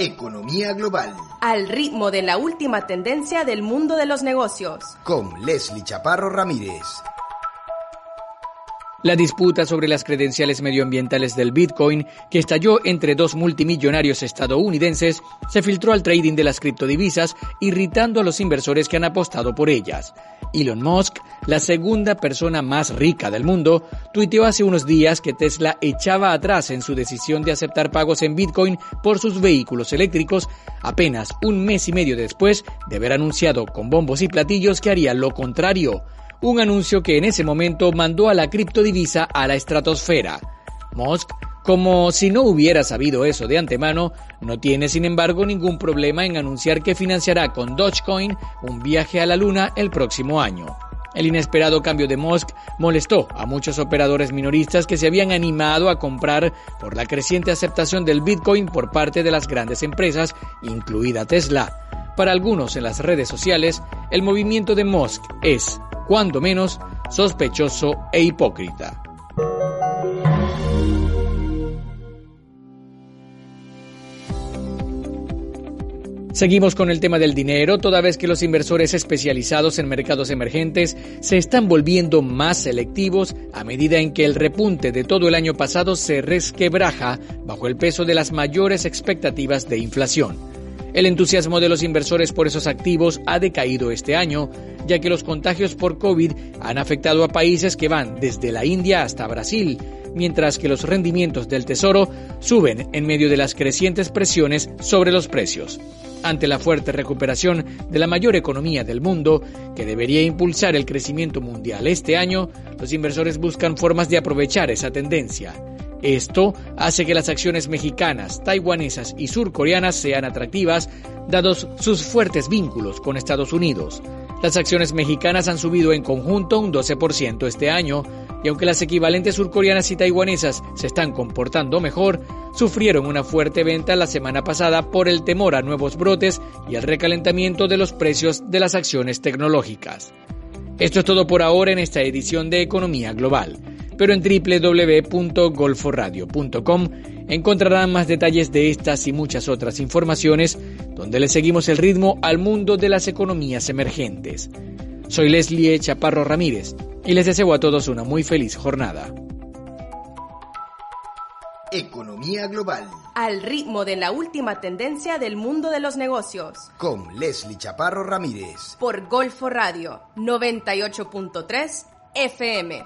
Economía global. Al ritmo de la última tendencia del mundo de los negocios. Con Leslie Chaparro Ramírez. La disputa sobre las credenciales medioambientales del Bitcoin, que estalló entre dos multimillonarios estadounidenses, se filtró al trading de las criptodivisas, irritando a los inversores que han apostado por ellas. Elon Musk, la segunda persona más rica del mundo, tuiteó hace unos días que Tesla echaba atrás en su decisión de aceptar pagos en Bitcoin por sus vehículos eléctricos, apenas un mes y medio después de haber anunciado con bombos y platillos que haría lo contrario un anuncio que en ese momento mandó a la criptodivisa a la estratosfera. Musk, como si no hubiera sabido eso de antemano, no tiene sin embargo ningún problema en anunciar que financiará con Dogecoin un viaje a la luna el próximo año. El inesperado cambio de Musk molestó a muchos operadores minoristas que se habían animado a comprar por la creciente aceptación del Bitcoin por parte de las grandes empresas, incluida Tesla. Para algunos en las redes sociales, el movimiento de Musk es cuando menos, sospechoso e hipócrita. Seguimos con el tema del dinero, toda vez que los inversores especializados en mercados emergentes se están volviendo más selectivos a medida en que el repunte de todo el año pasado se resquebraja bajo el peso de las mayores expectativas de inflación. El entusiasmo de los inversores por esos activos ha decaído este año, ya que los contagios por COVID han afectado a países que van desde la India hasta Brasil, mientras que los rendimientos del Tesoro suben en medio de las crecientes presiones sobre los precios. Ante la fuerte recuperación de la mayor economía del mundo, que debería impulsar el crecimiento mundial este año, los inversores buscan formas de aprovechar esa tendencia. Esto hace que las acciones mexicanas, taiwanesas y surcoreanas sean atractivas, dados sus fuertes vínculos con Estados Unidos. Las acciones mexicanas han subido en conjunto un 12% este año, y aunque las equivalentes surcoreanas y taiwanesas se están comportando mejor, sufrieron una fuerte venta la semana pasada por el temor a nuevos brotes y el recalentamiento de los precios de las acciones tecnológicas. Esto es todo por ahora en esta edición de Economía Global pero en www.golforadio.com encontrarán más detalles de estas y muchas otras informaciones donde le seguimos el ritmo al mundo de las economías emergentes. Soy Leslie Chaparro Ramírez y les deseo a todos una muy feliz jornada. Economía global. Al ritmo de la última tendencia del mundo de los negocios. Con Leslie Chaparro Ramírez. Por Golfo Radio 98.3 FM.